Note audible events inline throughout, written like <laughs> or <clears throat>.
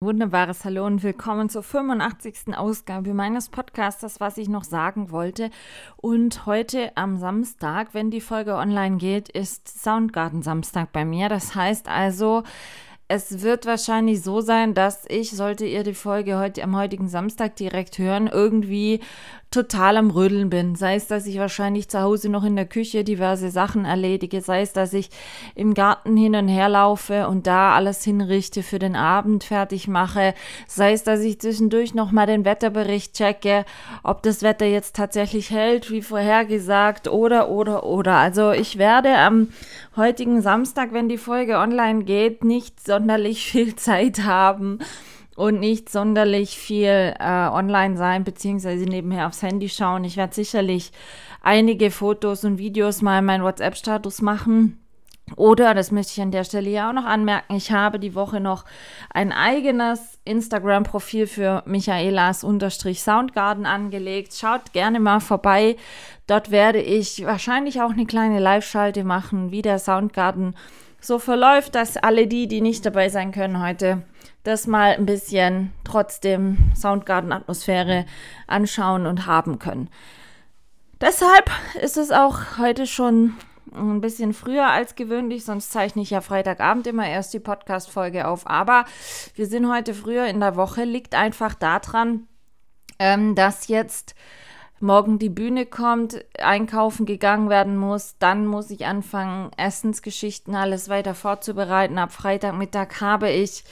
Wunderbares Hallo und willkommen zur 85. Ausgabe meines Podcasters, was ich noch sagen wollte. Und heute am Samstag, wenn die Folge online geht, ist Soundgarden Samstag bei mir. Das heißt also, es wird wahrscheinlich so sein, dass ich, sollte ihr die Folge heute am heutigen Samstag direkt hören, irgendwie total am Rödeln bin. Sei es, dass ich wahrscheinlich zu Hause noch in der Küche diverse Sachen erledige, sei es, dass ich im Garten hin und her laufe und da alles hinrichte für den Abend fertig mache, sei es, dass ich zwischendurch noch mal den Wetterbericht checke, ob das Wetter jetzt tatsächlich hält, wie vorhergesagt oder oder oder. Also ich werde am heutigen Samstag, wenn die Folge online geht, nicht sonderlich <laughs> viel Zeit haben und nicht sonderlich viel äh, online sein, beziehungsweise nebenher aufs Handy schauen. Ich werde sicherlich einige Fotos und Videos mal in meinen WhatsApp-Status machen. Oder, das möchte ich an der Stelle ja auch noch anmerken, ich habe die Woche noch ein eigenes Instagram-Profil für Michaelas Unterstrich Soundgarden angelegt. Schaut gerne mal vorbei. Dort werde ich wahrscheinlich auch eine kleine Live-Schalte machen, wie der Soundgarden so verläuft, dass alle die, die nicht dabei sein können heute, das mal ein bisschen trotzdem Soundgarden-Atmosphäre anschauen und haben können. Deshalb ist es auch heute schon ein bisschen früher als gewöhnlich, sonst zeichne ich ja Freitagabend immer erst die Podcast-Folge auf. Aber wir sind heute früher in der Woche, liegt einfach daran, ähm, dass jetzt morgen die Bühne kommt, einkaufen gegangen werden muss, dann muss ich anfangen, Essensgeschichten alles weiter vorzubereiten. Ab Freitagmittag habe ich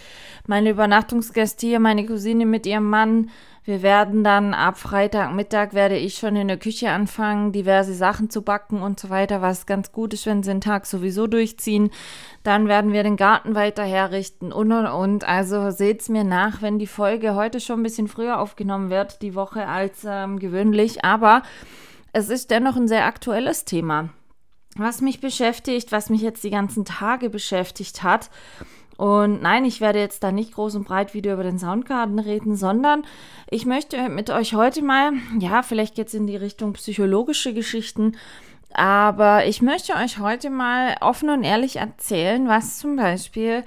meine Übernachtungsgäste hier, meine Cousine mit ihrem Mann. Wir werden dann ab Freitagmittag werde ich schon in der Küche anfangen, diverse Sachen zu backen und so weiter, was ganz gut ist, wenn sie den Tag sowieso durchziehen. Dann werden wir den Garten weiter herrichten und und und. Also seht's mir nach, wenn die Folge heute schon ein bisschen früher aufgenommen wird, die Woche als ähm, gewöhnlich. Aber es ist dennoch ein sehr aktuelles Thema. Was mich beschäftigt, was mich jetzt die ganzen Tage beschäftigt hat, und nein, ich werde jetzt da nicht groß und breit wieder über den Soundgarden reden, sondern ich möchte mit euch heute mal, ja, vielleicht geht es in die Richtung psychologische Geschichten, aber ich möchte euch heute mal offen und ehrlich erzählen, was zum Beispiel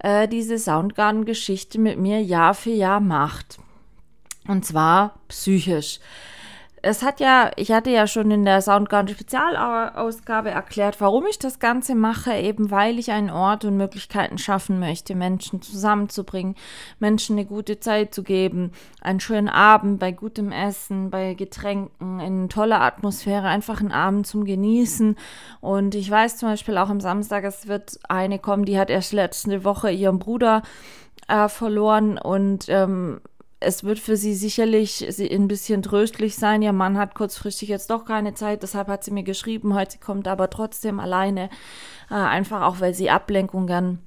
äh, diese Soundgarden-Geschichte mit mir Jahr für Jahr macht. Und zwar psychisch es hat ja, ich hatte ja schon in der Soundgarden Spezialausgabe erklärt, warum ich das Ganze mache, eben weil ich einen Ort und Möglichkeiten schaffen möchte, Menschen zusammenzubringen, Menschen eine gute Zeit zu geben, einen schönen Abend bei gutem Essen, bei Getränken, in toller Atmosphäre, einfach einen Abend zum Genießen. Und ich weiß zum Beispiel auch am Samstag, es wird eine kommen, die hat erst letzte Woche ihren Bruder äh, verloren und ähm, es wird für sie sicherlich ein bisschen tröstlich sein. Ihr Mann hat kurzfristig jetzt doch keine Zeit, deshalb hat sie mir geschrieben, heute kommt aber trotzdem alleine, äh, einfach auch weil sie Ablenkung gern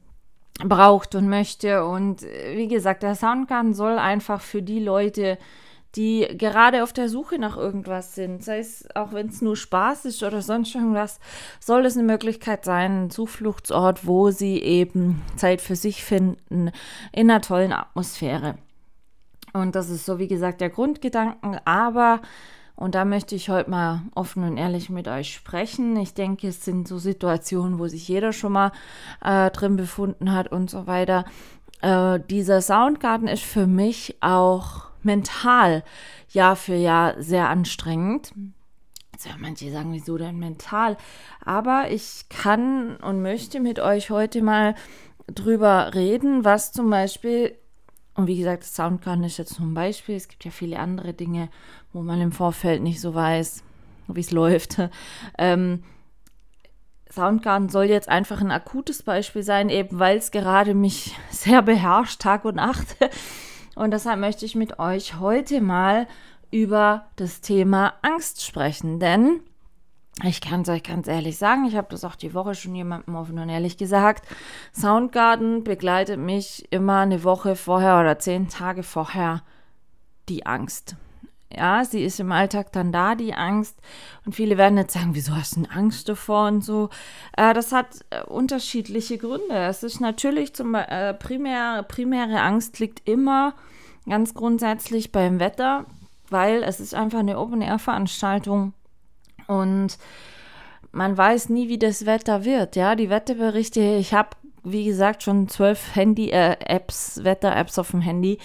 braucht und möchte. Und äh, wie gesagt, der Soundgarden soll einfach für die Leute, die gerade auf der Suche nach irgendwas sind, sei es auch wenn es nur Spaß ist oder sonst irgendwas, soll es eine Möglichkeit sein, ein Zufluchtsort, wo sie eben Zeit für sich finden in einer tollen Atmosphäre. Und das ist so, wie gesagt, der Grundgedanken. Aber, und da möchte ich heute mal offen und ehrlich mit euch sprechen. Ich denke, es sind so Situationen, wo sich jeder schon mal äh, drin befunden hat und so weiter. Äh, dieser Soundgarten ist für mich auch mental Jahr für Jahr sehr anstrengend. Jetzt werden manche sagen, wieso denn mental? Aber ich kann und möchte mit euch heute mal drüber reden, was zum Beispiel und wie gesagt, Soundgarden ist jetzt nur ein Beispiel. Es gibt ja viele andere Dinge, wo man im Vorfeld nicht so weiß, wie es läuft. <laughs> Ähm, Soundgarden soll jetzt einfach ein akutes Beispiel sein, eben weil es gerade mich <laughs> sehr beherrscht, Tag und Nacht. <laughs> Und deshalb möchte ich mit euch heute mal über das Thema Angst sprechen. Denn ich kann es euch ganz ehrlich sagen, ich habe das auch die Woche schon jemandem offen und ehrlich gesagt. Soundgarden begleitet mich immer eine Woche vorher oder zehn Tage vorher die Angst. Ja, sie ist im Alltag dann da, die Angst. Und viele werden jetzt sagen, wieso hast du denn Angst davor und so. Äh, das hat äh, unterschiedliche Gründe. Es ist natürlich zum äh, primär, primäre Angst liegt immer ganz grundsätzlich beim Wetter, weil es ist einfach eine Open-Air-Veranstaltung und man weiß nie, wie das Wetter wird. Ja, die Wetterberichte, ich habe, wie gesagt, schon zwölf Handy-Apps, äh, Wetter-Apps auf dem Handy,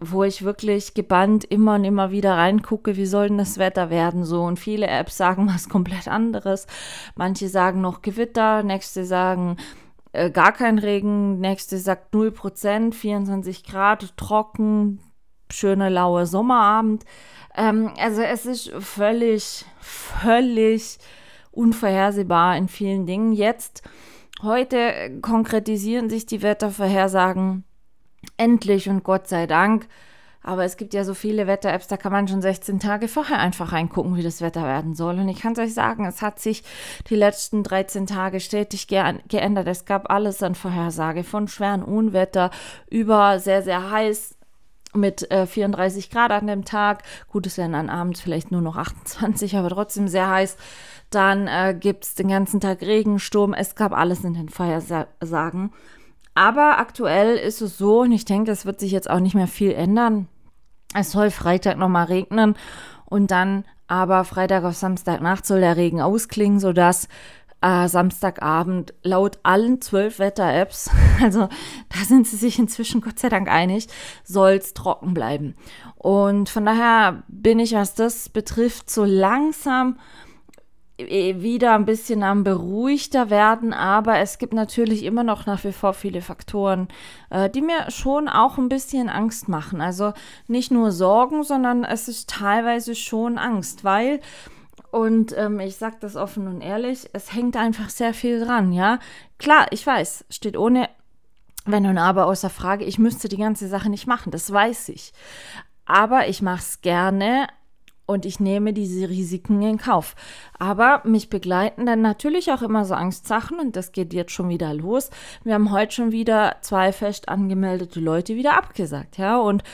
wo ich wirklich gebannt immer und immer wieder reingucke, wie soll denn das Wetter werden so. Und viele Apps sagen <laughs> was komplett anderes. Manche sagen noch Gewitter, nächste sagen äh, gar kein Regen, nächste sagt 0%, 24 Grad, trocken, schöne laue Sommerabend. Ähm, also es ist völlig, völlig unvorhersehbar in vielen Dingen. Jetzt, heute konkretisieren sich die Wettervorhersagen endlich und Gott sei Dank. Aber es gibt ja so viele Wetter-Apps, da kann man schon 16 Tage vorher einfach reingucken, wie das Wetter werden soll. Und ich kann es euch sagen, es hat sich die letzten 13 Tage stetig ge geändert. Es gab alles an Vorhersage, von schweren Unwetter über sehr, sehr heiß mit äh, 34 Grad an dem Tag. Gut, es werden dann abends vielleicht nur noch 28, aber trotzdem sehr heiß. Dann äh, gibt es den ganzen Tag Regen, Sturm. Es gab alles in den Vorhersagen. Aber aktuell ist es so, und ich denke, es wird sich jetzt auch nicht mehr viel ändern. Es soll Freitag nochmal regnen und dann aber Freitag auf Samstagnacht soll der Regen ausklingen, sodass äh, Samstagabend laut allen zwölf Wetter-Apps, <laughs> also da sind sie sich inzwischen Gott sei Dank einig, soll es trocken bleiben. Und von daher bin ich, was das betrifft, so langsam äh, wieder ein bisschen am beruhigter werden, aber es gibt natürlich immer noch nach wie vor viele Faktoren, äh, die mir schon auch ein bisschen Angst machen. Also nicht nur Sorgen, sondern es ist teilweise schon Angst, weil und ähm, ich sage das offen und ehrlich, es hängt einfach sehr viel dran, ja. Klar, ich weiß, steht ohne wenn und aber außer Frage, ich müsste die ganze Sache nicht machen, das weiß ich. Aber ich mache es gerne, und ich nehme diese Risiken in Kauf. Aber mich begleiten dann natürlich auch immer so Angstsachen und das geht jetzt schon wieder los. Wir haben heute schon wieder zwei fest angemeldete Leute wieder abgesagt, ja, und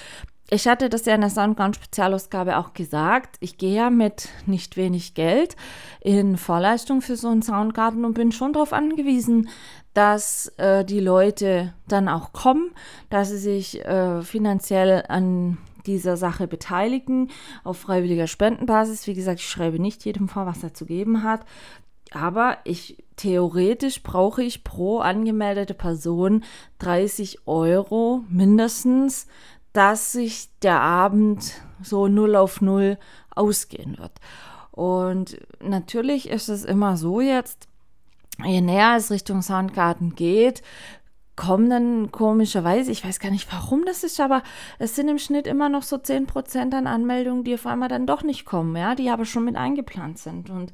ich hatte das ja in der Soundground-Spezialausgabe auch gesagt. Ich gehe ja mit nicht wenig Geld in Vorleistung für so einen Soundgarten und bin schon darauf angewiesen, dass äh, die Leute dann auch kommen, dass sie sich äh, finanziell an dieser Sache beteiligen auf freiwilliger Spendenbasis. Wie gesagt, ich schreibe nicht jedem vor, was er zu geben hat. Aber ich theoretisch brauche ich pro angemeldete Person 30 Euro mindestens, dass sich der Abend so 0 auf 0 ausgehen wird. Und natürlich ist es immer so jetzt, je näher es Richtung Soundgarten geht, kommen dann komischerweise, ich weiß gar nicht, warum das ist, aber es sind im Schnitt immer noch so 10% an Anmeldungen, die auf einmal dann doch nicht kommen, ja, die aber schon mit eingeplant sind. Und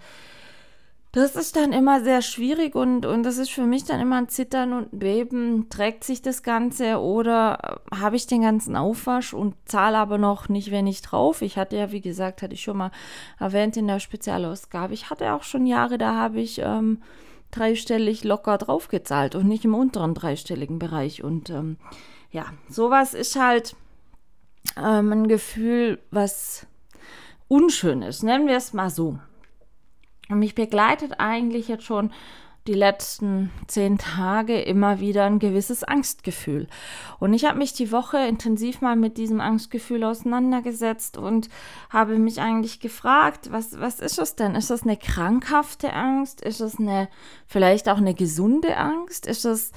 das ist dann immer sehr schwierig und, und das ist für mich dann immer ein Zittern und Beben. Trägt sich das Ganze oder habe ich den ganzen Aufwasch und zahle aber noch nicht wenig drauf? Ich hatte ja, wie gesagt, hatte ich schon mal erwähnt in der Spezialausgabe. Ich hatte auch schon Jahre, da habe ich ähm, dreistellig locker draufgezahlt und nicht im unteren dreistelligen Bereich. Und ähm, ja, sowas ist halt ähm, ein Gefühl, was unschön ist. Nennen wir es mal so. Und mich begleitet eigentlich jetzt schon die letzten zehn Tage immer wieder ein gewisses Angstgefühl. Und ich habe mich die Woche intensiv mal mit diesem Angstgefühl auseinandergesetzt und habe mich eigentlich gefragt, was, was ist es denn? Ist das eine krankhafte Angst? Ist es eine vielleicht auch eine gesunde Angst? Ist es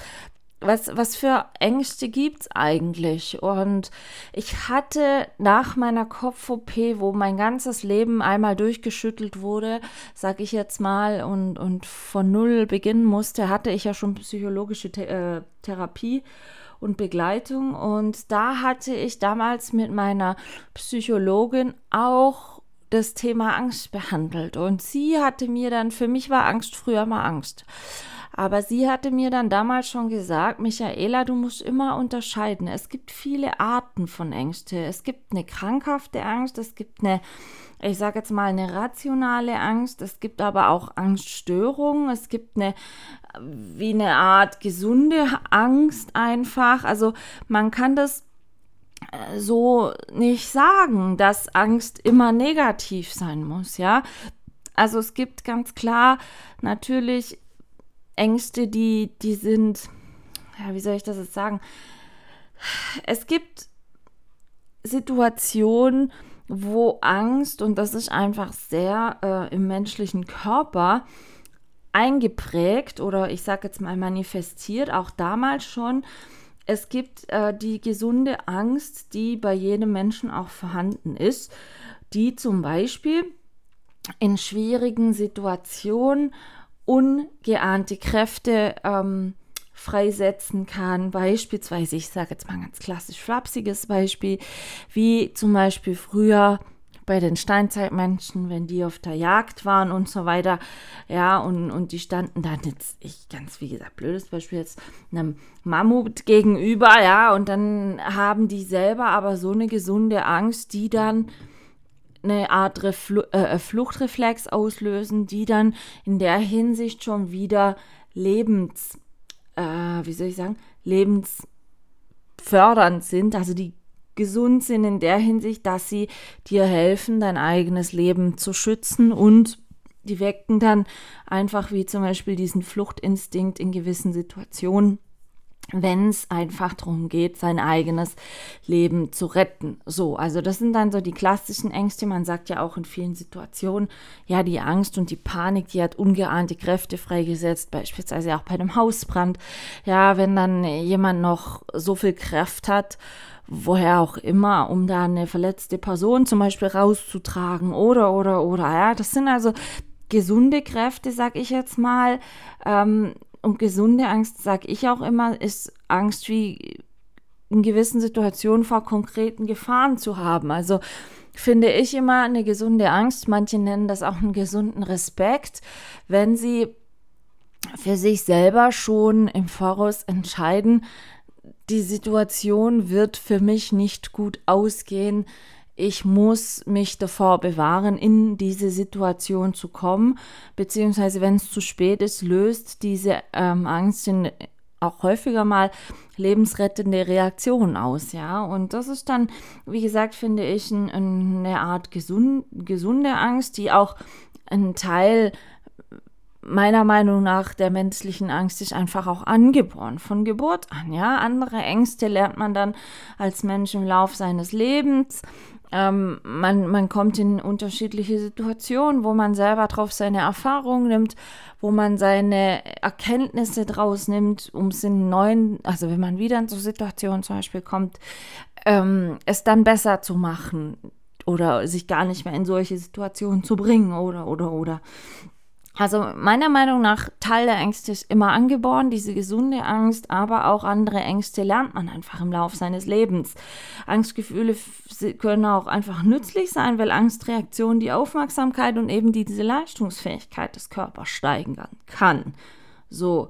was, was für Ängste gibt es eigentlich? Und ich hatte nach meiner Kopf-OP, wo mein ganzes Leben einmal durchgeschüttelt wurde, sag ich jetzt mal, und, und von null beginnen musste, hatte ich ja schon psychologische The äh, Therapie und Begleitung. Und da hatte ich damals mit meiner Psychologin auch das Thema Angst behandelt. Und sie hatte mir dann, für mich war Angst früher mal Angst. Aber sie hatte mir dann damals schon gesagt, Michaela, du musst immer unterscheiden. Es gibt viele Arten von Ängste. Es gibt eine krankhafte Angst, es gibt eine, ich sage jetzt mal, eine rationale Angst, es gibt aber auch Angststörungen, es gibt eine wie eine Art gesunde Angst einfach. Also man kann das äh, so nicht sagen, dass Angst immer negativ sein muss, ja. Also es gibt ganz klar natürlich Ängste, die, die sind, ja, wie soll ich das jetzt sagen? Es gibt Situationen, wo Angst, und das ist einfach sehr äh, im menschlichen Körper eingeprägt oder ich sage jetzt mal manifestiert, auch damals schon, es gibt äh, die gesunde Angst, die bei jedem Menschen auch vorhanden ist, die zum Beispiel in schwierigen Situationen ungeahnte Kräfte ähm, freisetzen kann. Beispielsweise, ich sage jetzt mal ein ganz klassisch flapsiges Beispiel, wie zum Beispiel früher bei den Steinzeitmenschen, wenn die auf der Jagd waren und so weiter, ja, und, und die standen dann jetzt, ich ganz wie gesagt, blödes Beispiel jetzt, einem Mammut gegenüber, ja, und dann haben die selber aber so eine gesunde Angst, die dann eine Art Reflu äh, Fluchtreflex auslösen, die dann in der Hinsicht schon wieder lebens, äh, wie soll ich sagen, lebensfördernd sind, also die gesund sind in der Hinsicht, dass sie dir helfen, dein eigenes Leben zu schützen und die wecken dann einfach wie zum Beispiel diesen Fluchtinstinkt in gewissen Situationen, wenn es einfach darum geht, sein eigenes Leben zu retten. So, also das sind dann so die klassischen Ängste. Man sagt ja auch in vielen Situationen, ja, die Angst und die Panik, die hat ungeahnte Kräfte freigesetzt, beispielsweise auch bei einem Hausbrand. Ja, wenn dann jemand noch so viel Kraft hat, woher auch immer, um da eine verletzte Person zum Beispiel rauszutragen oder, oder, oder. Ja, das sind also gesunde Kräfte, sag ich jetzt mal. Ähm, und gesunde Angst, sag ich auch immer, ist Angst wie in gewissen Situationen vor konkreten Gefahren zu haben. Also finde ich immer eine gesunde Angst. Manche nennen das auch einen gesunden Respekt, wenn sie für sich selber schon im Voraus entscheiden, die Situation wird für mich nicht gut ausgehen. Ich muss mich davor bewahren, in diese Situation zu kommen, beziehungsweise wenn es zu spät ist, löst diese ähm, Angst in, auch häufiger mal lebensrettende Reaktionen aus, ja. Und das ist dann, wie gesagt, finde ich, ein, eine Art gesund, gesunde Angst, die auch einen Teil meiner Meinung nach der menschlichen Angst ist einfach auch angeboren, von Geburt an. Ja, andere Ängste lernt man dann als Mensch im Lauf seines Lebens. Ähm, man, man kommt in unterschiedliche Situationen, wo man selber drauf seine Erfahrungen nimmt, wo man seine Erkenntnisse draus nimmt, um es in neuen, also wenn man wieder in so Situationen zum Beispiel kommt, ähm, es dann besser zu machen oder sich gar nicht mehr in solche Situationen zu bringen oder oder oder. Also meiner Meinung nach, Teil der Ängste ist immer angeboren, diese gesunde Angst, aber auch andere Ängste lernt man einfach im Laufe seines Lebens. Angstgefühle können auch einfach nützlich sein, weil Angstreaktion die Aufmerksamkeit und eben diese Leistungsfähigkeit des Körpers steigern kann. So,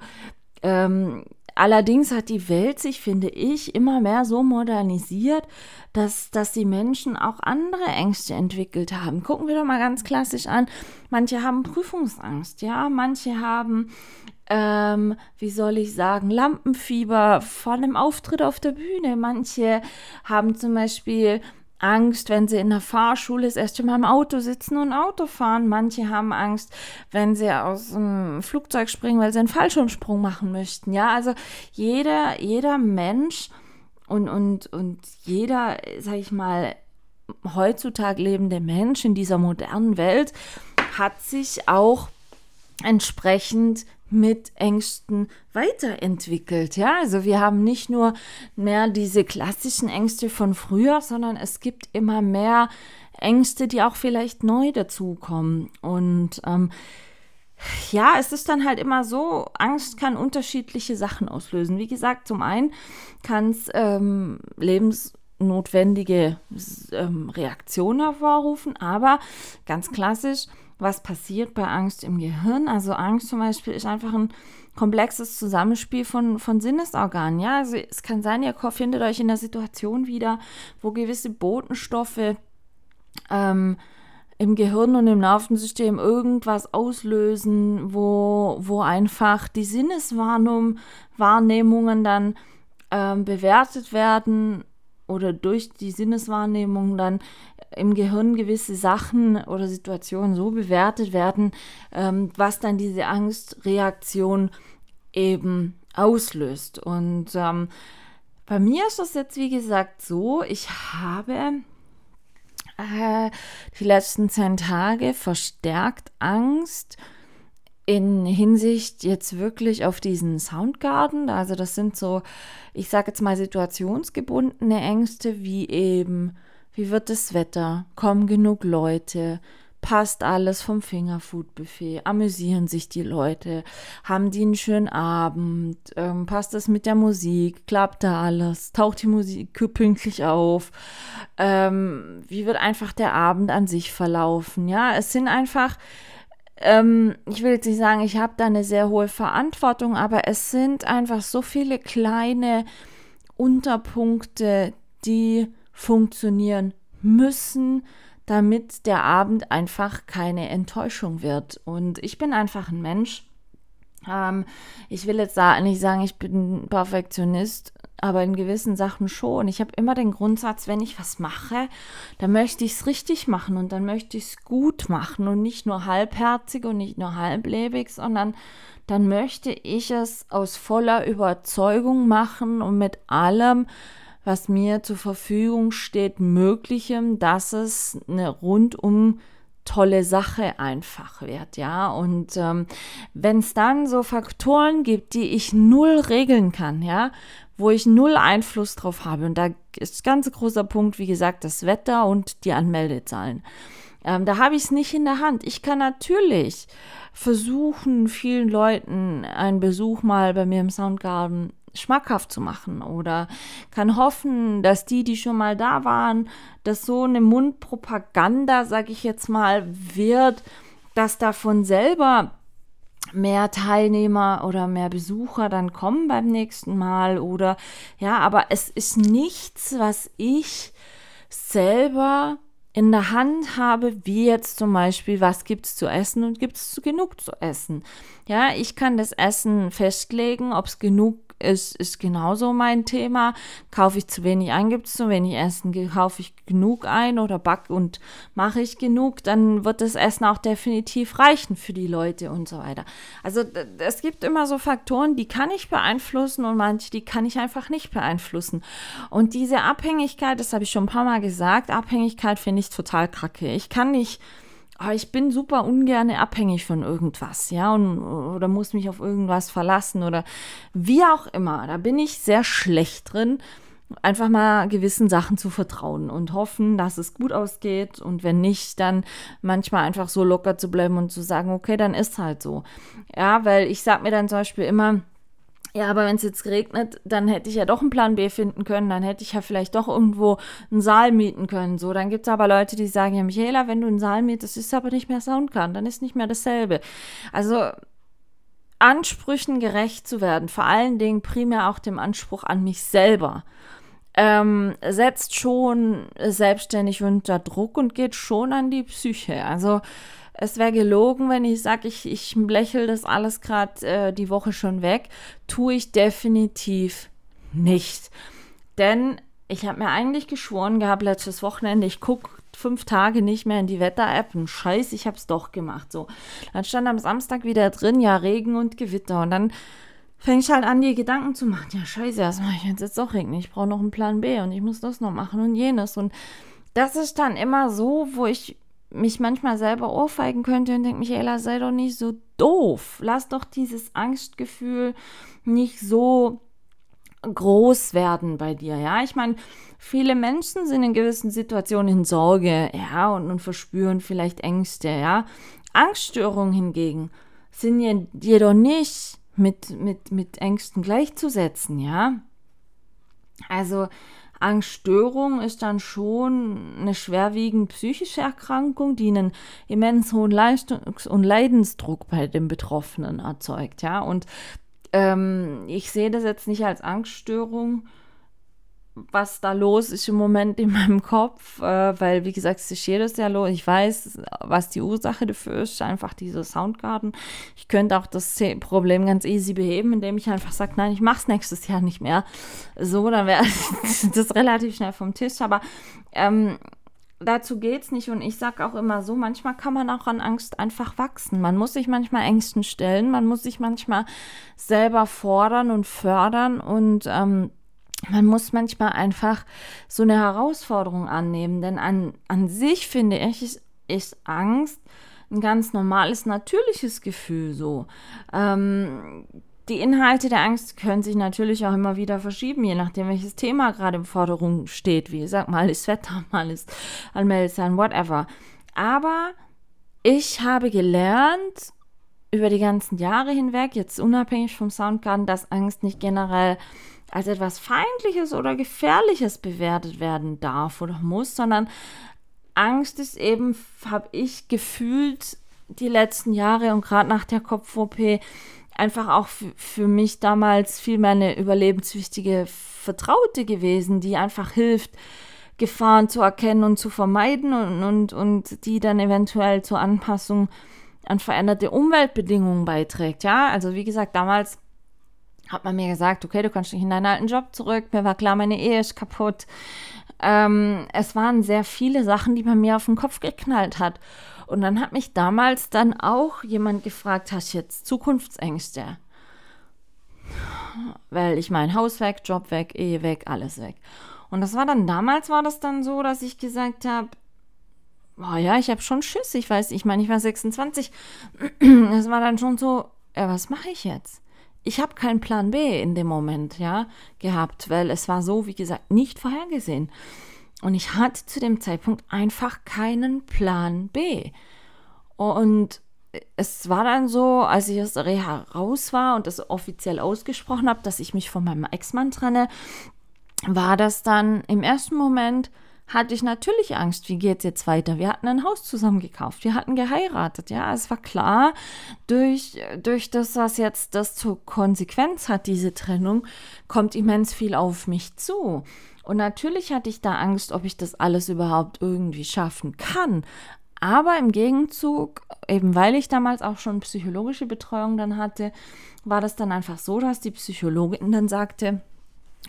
ähm, Allerdings hat die Welt sich, finde ich, immer mehr so modernisiert, dass, dass die Menschen auch andere Ängste entwickelt haben. Gucken wir doch mal ganz klassisch an. Manche haben Prüfungsangst, ja, manche haben, ähm, wie soll ich sagen, Lampenfieber vor einem Auftritt auf der Bühne. Manche haben zum Beispiel Angst, wenn sie in der Fahrschule das erste Mal im Auto sitzen und Auto fahren. Manche haben Angst, wenn sie aus dem Flugzeug springen, weil sie einen Fallschirmsprung machen möchten. Ja, also jeder, jeder Mensch und, und, und jeder, sag ich mal, heutzutage lebende Mensch in dieser modernen Welt hat sich auch entsprechend mit Ängsten weiterentwickelt. Ja, also wir haben nicht nur mehr diese klassischen Ängste von früher, sondern es gibt immer mehr Ängste, die auch vielleicht neu dazukommen. Und ähm, ja, es ist dann halt immer so, Angst kann unterschiedliche Sachen auslösen. Wie gesagt, zum einen kann es ähm, lebensnotwendige ähm, Reaktionen hervorrufen, aber ganz klassisch was passiert bei Angst im Gehirn. Also Angst zum Beispiel ist einfach ein komplexes Zusammenspiel von, von Sinnesorganen. Ja, also es kann sein, ihr findet euch in einer Situation wieder, wo gewisse Botenstoffe ähm, im Gehirn und im Nervensystem irgendwas auslösen, wo, wo einfach die Sinneswahrnehmungen dann ähm, bewertet werden oder durch die Sinneswahrnehmung dann im Gehirn gewisse Sachen oder Situationen so bewertet werden, ähm, was dann diese Angstreaktion eben auslöst. Und ähm, bei mir ist das jetzt, wie gesagt, so, ich habe äh, die letzten zehn Tage verstärkt Angst in Hinsicht jetzt wirklich auf diesen Soundgarden. Also das sind so, ich sage jetzt mal situationsgebundene Ängste, wie eben, wie wird das Wetter, kommen genug Leute, passt alles vom Fingerfood-Buffet, amüsieren sich die Leute, haben die einen schönen Abend, ähm, passt es mit der Musik, klappt da alles, taucht die Musik pünktlich auf, ähm, wie wird einfach der Abend an sich verlaufen, ja, es sind einfach, ähm, ich will jetzt nicht sagen, ich habe da eine sehr hohe Verantwortung, aber es sind einfach so viele kleine Unterpunkte, die funktionieren müssen, damit der Abend einfach keine Enttäuschung wird. Und ich bin einfach ein Mensch. Ähm, ich will jetzt nicht sagen, ich bin Perfektionist, aber in gewissen Sachen schon. Ich habe immer den Grundsatz, wenn ich was mache, dann möchte ich es richtig machen und dann möchte ich es gut machen und nicht nur halbherzig und nicht nur halblebig, sondern dann möchte ich es aus voller Überzeugung machen und mit allem, was mir zur Verfügung steht, Möglichem, dass es eine rundum tolle Sache einfach wird, ja. Und ähm, wenn es dann so Faktoren gibt, die ich null regeln kann, ja, wo ich null Einfluss drauf habe, und da ist ganz großer Punkt, wie gesagt, das Wetter und die Anmeldezahlen. Ähm, da habe ich es nicht in der Hand. Ich kann natürlich versuchen, vielen Leuten einen Besuch mal bei mir im Soundgarden schmackhaft zu machen oder kann hoffen, dass die, die schon mal da waren, dass so eine Mundpropaganda, sag ich jetzt mal, wird, dass davon selber mehr Teilnehmer oder mehr Besucher dann kommen beim nächsten Mal oder ja, aber es ist nichts, was ich selber in der Hand habe, wie jetzt zum Beispiel, was gibt es zu essen und gibt es genug zu essen. Ja, ich kann das Essen festlegen, ob es genug ist, ist genauso mein Thema. Kaufe ich zu wenig ein, gibt es zu wenig Essen. Kaufe ich genug ein oder back und mache ich genug, dann wird das Essen auch definitiv reichen für die Leute und so weiter. Also es gibt immer so Faktoren, die kann ich beeinflussen und manche, die kann ich einfach nicht beeinflussen. Und diese Abhängigkeit, das habe ich schon ein paar Mal gesagt, Abhängigkeit finde ich total kacke. Ich kann nicht aber ich bin super ungern abhängig von irgendwas, ja, und, oder muss mich auf irgendwas verlassen oder wie auch immer. Da bin ich sehr schlecht drin, einfach mal gewissen Sachen zu vertrauen und hoffen, dass es gut ausgeht und wenn nicht, dann manchmal einfach so locker zu bleiben und zu sagen, okay, dann ist halt so. Ja, weil ich sag mir dann zum Beispiel immer, ja, aber wenn es jetzt regnet, dann hätte ich ja doch einen Plan B finden können, dann hätte ich ja vielleicht doch irgendwo einen Saal mieten können. So, dann gibt es aber Leute, die sagen, ja, Michaela, wenn du einen Saal mietest, ist aber nicht mehr Soundcard, dann ist nicht mehr dasselbe. Also Ansprüchen gerecht zu werden, vor allen Dingen primär auch dem Anspruch an mich selber, ähm, setzt schon selbstständig unter Druck und geht schon an die Psyche. Also es wäre gelogen, wenn ich sage, ich, ich lächle das alles gerade äh, die Woche schon weg. Tue ich definitiv nicht. Denn ich habe mir eigentlich geschworen gehabt, letztes Wochenende, ich gucke fünf Tage nicht mehr in die Wetter-App. Und scheiß, ich habe es doch gemacht. So. Dann stand am Samstag wieder drin, ja, Regen und Gewitter. Und dann fängst halt an, dir Gedanken zu machen. Ja, scheiße, was mache ich jetzt, jetzt doch regnen? Ich brauche noch einen Plan B und ich muss das noch machen und jenes. Und das ist dann immer so, wo ich mich manchmal selber ohrfeigen könnte und denke, Michaela, sei doch nicht so doof. Lass doch dieses Angstgefühl nicht so groß werden bei dir, ja. Ich meine, viele Menschen sind in gewissen Situationen in Sorge, ja, und, und verspüren vielleicht Ängste, ja. Angststörungen hingegen sind jedoch nicht mit, mit, mit Ängsten gleichzusetzen, ja. Also, Angststörung ist dann schon eine schwerwiegend psychische Erkrankung, die einen immens hohen Leistungs- und Leidensdruck bei dem Betroffenen erzeugt. Ja, und ähm, ich sehe das jetzt nicht als Angststörung, was da los ist im Moment in meinem Kopf, äh, weil, wie gesagt, es ist jedes Jahr los. Ich weiß, was die Ursache dafür ist, einfach dieser Soundgarden. Ich könnte auch das Problem ganz easy beheben, indem ich einfach sage, nein, ich mache es nächstes Jahr nicht mehr. So, dann wäre <laughs> das relativ schnell vom Tisch. Aber ähm, dazu es nicht. Und ich sage auch immer so, manchmal kann man auch an Angst einfach wachsen. Man muss sich manchmal Ängsten stellen, man muss sich manchmal selber fordern und fördern und ähm, man muss manchmal einfach so eine Herausforderung annehmen, denn an, an sich finde ich, ist, ist Angst ein ganz normales, natürliches Gefühl so. Ähm, die Inhalte der Angst können sich natürlich auch immer wieder verschieben, je nachdem, welches Thema gerade im Forderung steht. Wie gesagt, mal ist Wetter, <laughs> mal ist Allmeldesein, whatever. Aber ich habe gelernt, über die ganzen Jahre hinweg, jetzt unabhängig vom Soundgarden, dass Angst nicht generell als etwas Feindliches oder Gefährliches bewertet werden darf oder muss, sondern Angst ist eben, habe ich gefühlt die letzten Jahre und gerade nach der Kopf-OP einfach auch für mich damals viel mehr eine überlebenswichtige Vertraute gewesen, die einfach hilft, Gefahren zu erkennen und zu vermeiden und, und, und die dann eventuell zur Anpassung an veränderte Umweltbedingungen beiträgt. Ja, also wie gesagt, damals hat man mir gesagt, okay, du kannst nicht in deinen alten Job zurück. Mir war klar, meine Ehe ist kaputt. Ähm, es waren sehr viele Sachen, die man mir auf den Kopf geknallt hat. Und dann hat mich damals dann auch jemand gefragt, hast du jetzt Zukunftsängste? Weil ich mein Haus weg, Job weg, Ehe weg, alles weg. Und das war dann damals war das dann so, dass ich gesagt habe, oh ja, ich habe schon Schiss. Ich weiß, ich meine, ich war 26. Es <clears throat> war dann schon so, ja, was mache ich jetzt? Ich habe keinen Plan B in dem Moment, ja, gehabt, weil es war so, wie gesagt, nicht vorhergesehen. Und ich hatte zu dem Zeitpunkt einfach keinen Plan B. Und es war dann so, als ich aus der Reha raus war und das offiziell ausgesprochen habe, dass ich mich von meinem Ex-Mann trenne, war das dann im ersten Moment hatte ich natürlich Angst, wie geht es jetzt weiter? Wir hatten ein Haus zusammen gekauft, wir hatten geheiratet, ja, es war klar, durch, durch das, was jetzt das zur Konsequenz hat, diese Trennung, kommt immens viel auf mich zu. Und natürlich hatte ich da Angst, ob ich das alles überhaupt irgendwie schaffen kann. Aber im Gegenzug, eben weil ich damals auch schon psychologische Betreuung dann hatte, war das dann einfach so, dass die Psychologin dann sagte,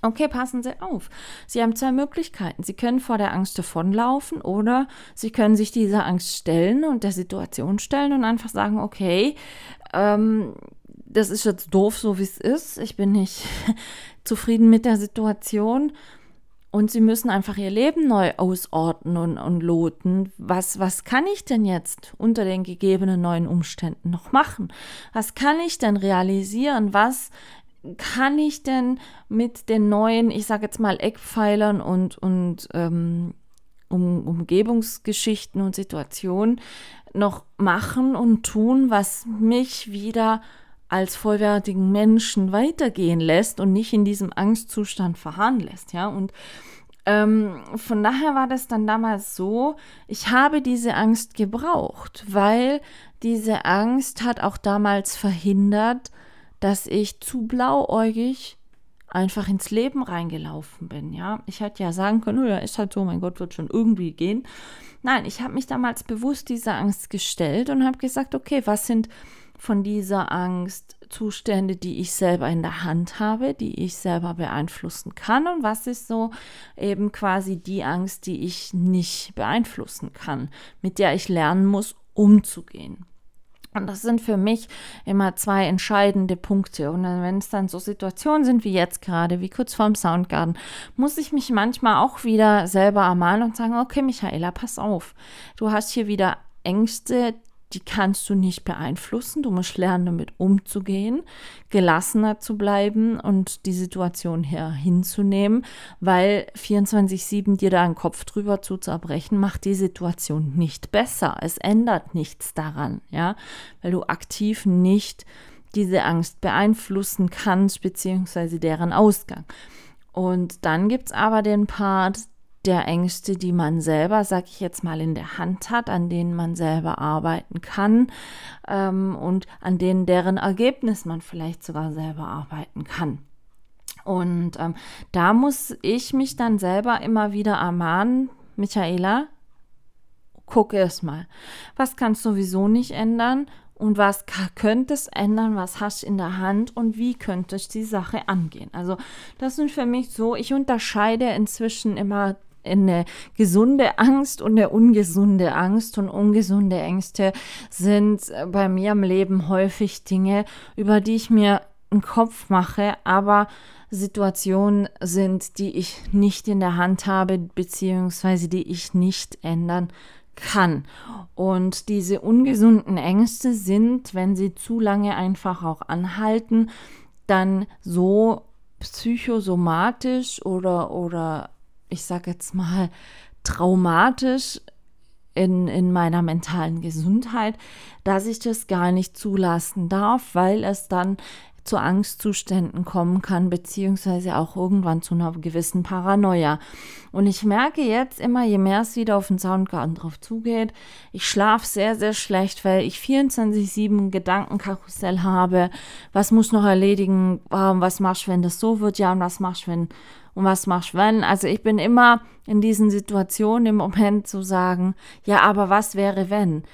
Okay, passen Sie auf. Sie haben zwei Möglichkeiten. Sie können vor der Angst davonlaufen oder Sie können sich dieser Angst stellen und der Situation stellen und einfach sagen, okay, ähm, das ist jetzt doof, so wie es ist. Ich bin nicht <laughs> zufrieden mit der Situation. Und sie müssen einfach ihr Leben neu ausordnen und, und loten. Was, was kann ich denn jetzt unter den gegebenen neuen Umständen noch machen? Was kann ich denn realisieren? Was kann ich denn mit den neuen, ich sage jetzt mal, Eckpfeilern und, und ähm, um, Umgebungsgeschichten und Situationen noch machen und tun, was mich wieder als vollwertigen Menschen weitergehen lässt und nicht in diesem Angstzustand verharren lässt, ja. Und ähm, von daher war das dann damals so, ich habe diese Angst gebraucht, weil diese Angst hat auch damals verhindert, dass ich zu blauäugig einfach ins Leben reingelaufen bin, ja. Ich hätte ja sagen können, oh ja, ist halt so, mein Gott, wird schon irgendwie gehen. Nein, ich habe mich damals bewusst dieser Angst gestellt und habe gesagt, okay, was sind von dieser Angst Zustände, die ich selber in der Hand habe, die ich selber beeinflussen kann und was ist so eben quasi die Angst, die ich nicht beeinflussen kann, mit der ich lernen muss, umzugehen. Und das sind für mich immer zwei entscheidende Punkte. Und wenn es dann so Situationen sind wie jetzt gerade, wie kurz vorm Soundgarden, muss ich mich manchmal auch wieder selber ermahnen und sagen, okay, Michaela, pass auf. Du hast hier wieder Ängste, die kannst du nicht beeinflussen. Du musst lernen, damit umzugehen, gelassener zu bleiben und die Situation hier hinzunehmen, weil 24-7 dir da einen Kopf drüber zu zerbrechen, macht die Situation nicht besser. Es ändert nichts daran, ja, weil du aktiv nicht diese Angst beeinflussen kannst, beziehungsweise deren Ausgang. Und dann gibt es aber den Part, der Ängste, die man selber, sag ich jetzt mal, in der Hand hat, an denen man selber arbeiten kann ähm, und an denen deren Ergebnis man vielleicht sogar selber arbeiten kann. Und ähm, da muss ich mich dann selber immer wieder ermahnen, Michaela, guck erst mal, was kannst du sowieso nicht ändern und was könnte es ändern, was hast du in der Hand und wie könnte ich die Sache angehen. Also das sind für mich so, ich unterscheide inzwischen immer eine gesunde Angst und eine ungesunde Angst. Und ungesunde Ängste sind bei mir im Leben häufig Dinge, über die ich mir einen Kopf mache, aber Situationen sind, die ich nicht in der Hand habe, beziehungsweise die ich nicht ändern kann. Und diese ungesunden Ängste sind, wenn sie zu lange einfach auch anhalten, dann so psychosomatisch oder, oder ich sage jetzt mal traumatisch in, in meiner mentalen Gesundheit, dass ich das gar nicht zulassen darf, weil es dann zu Angstzuständen kommen kann, beziehungsweise auch irgendwann zu einer gewissen Paranoia. Und ich merke jetzt immer, je mehr es wieder auf den Soundgarten drauf zugeht, ich schlafe sehr, sehr schlecht, weil ich 24-7 Gedankenkarussell habe. Was muss noch erledigen? Was machst du, wenn das so wird? Ja, und was machst du, wenn und was machst du wenn? Also ich bin immer in diesen Situationen im Moment zu sagen, ja, aber was wäre wenn?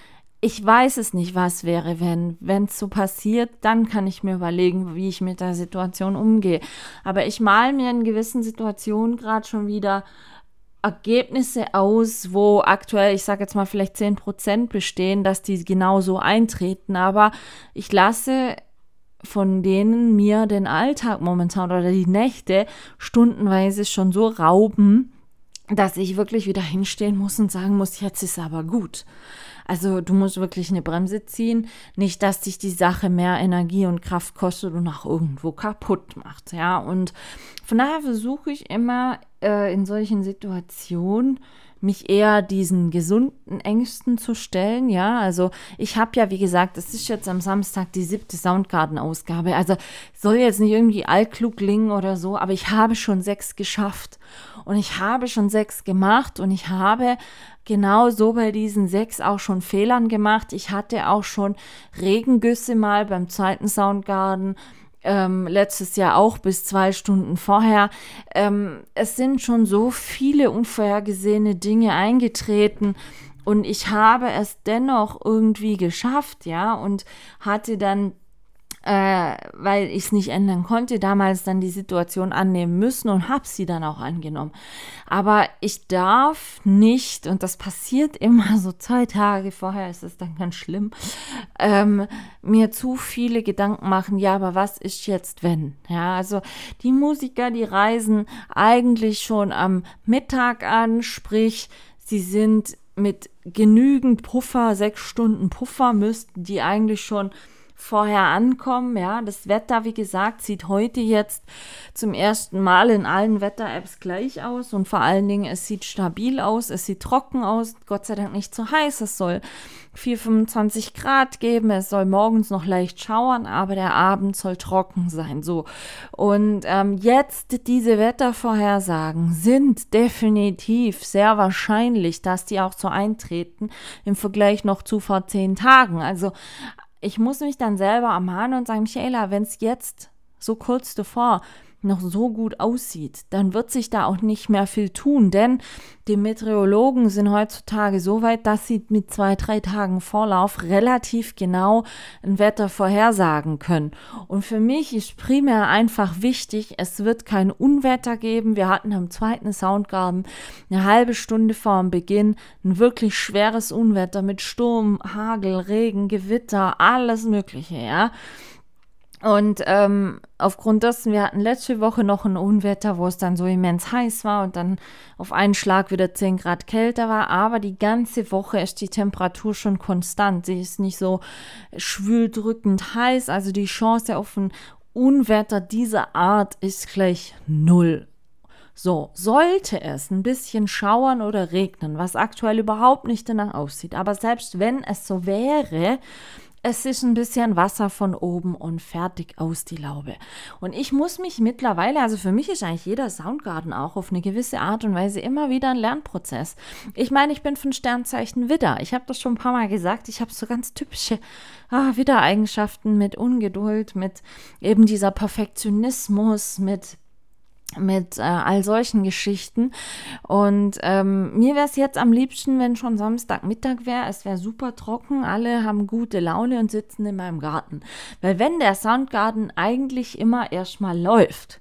Ich weiß es nicht, was wäre, wenn. Wenn es so passiert, dann kann ich mir überlegen, wie ich mit der Situation umgehe. Aber ich male mir in gewissen Situationen gerade schon wieder Ergebnisse aus, wo aktuell, ich sage jetzt mal, vielleicht 10% bestehen, dass die genauso eintreten. Aber ich lasse von denen mir den Alltag momentan oder die Nächte stundenweise schon so rauben, dass ich wirklich wieder hinstehen muss und sagen muss, jetzt ist aber gut. Also du musst wirklich eine Bremse ziehen, nicht, dass dich die Sache mehr Energie und Kraft kostet und auch irgendwo kaputt macht. Ja, und von daher versuche ich immer äh, in solchen Situationen mich eher diesen gesunden Ängsten zu stellen. Ja, also ich habe ja, wie gesagt, das ist jetzt am Samstag die siebte Soundgarden-Ausgabe. Also soll jetzt nicht irgendwie allklug klingen oder so, aber ich habe schon sechs geschafft und ich habe schon sechs gemacht und ich habe genau so bei diesen sechs auch schon Fehlern gemacht. Ich hatte auch schon Regengüsse mal beim zweiten Soundgarden ähm, letztes Jahr auch bis zwei Stunden vorher. Ähm, es sind schon so viele unvorhergesehene Dinge eingetreten und ich habe es dennoch irgendwie geschafft, ja, und hatte dann äh, weil ich es nicht ändern konnte, damals dann die Situation annehmen müssen und habe sie dann auch angenommen. Aber ich darf nicht, und das passiert immer so zwei Tage vorher, ist es dann ganz schlimm, ähm, mir zu viele Gedanken machen, ja, aber was ist jetzt, wenn? Ja, also die Musiker, die reisen eigentlich schon am Mittag an, sprich, sie sind mit genügend Puffer, sechs Stunden Puffer, müssten die eigentlich schon vorher ankommen. Ja, das Wetter, wie gesagt, sieht heute jetzt zum ersten Mal in allen Wetter-Apps gleich aus und vor allen Dingen, es sieht stabil aus, es sieht trocken aus, Gott sei Dank nicht zu heiß. Es soll 4, 25 Grad geben, es soll morgens noch leicht schauern, aber der Abend soll trocken sein. So. Und ähm, jetzt diese Wettervorhersagen sind definitiv sehr wahrscheinlich, dass die auch so eintreten im Vergleich noch zu vor zehn Tagen. Also ich muss mich dann selber ermahnen und sagen, Michaela, wenn es jetzt so kurz davor noch so gut aussieht, dann wird sich da auch nicht mehr viel tun, denn die Meteorologen sind heutzutage so weit, dass sie mit zwei, drei Tagen Vorlauf relativ genau ein Wetter vorhersagen können. Und für mich ist primär einfach wichtig, es wird kein Unwetter geben. Wir hatten am zweiten Soundgarden eine halbe Stunde vor dem Beginn ein wirklich schweres Unwetter mit Sturm, Hagel, Regen, Gewitter, alles Mögliche, ja. Und ähm, aufgrund dessen, wir hatten letzte Woche noch ein Unwetter, wo es dann so immens heiß war und dann auf einen Schlag wieder 10 Grad kälter war. Aber die ganze Woche ist die Temperatur schon konstant. Sie ist nicht so schwüldrückend heiß. Also die Chance auf ein Unwetter dieser Art ist gleich null. So, sollte es ein bisschen schauern oder regnen, was aktuell überhaupt nicht danach aussieht, aber selbst wenn es so wäre, es ist ein bisschen Wasser von oben und fertig aus die Laube. Und ich muss mich mittlerweile, also für mich ist eigentlich jeder Soundgarden auch auf eine gewisse Art und Weise immer wieder ein Lernprozess. Ich meine, ich bin von Sternzeichen Widder. Ich habe das schon ein paar Mal gesagt. Ich habe so ganz typische ah, Widdereigenschaften mit Ungeduld, mit eben dieser Perfektionismus, mit mit äh, all solchen Geschichten. Und ähm, mir wäre es jetzt am liebsten, wenn schon Samstagmittag wäre. Es wäre super trocken, alle haben gute Laune und sitzen in meinem Garten. Weil wenn der Soundgarten eigentlich immer erstmal läuft,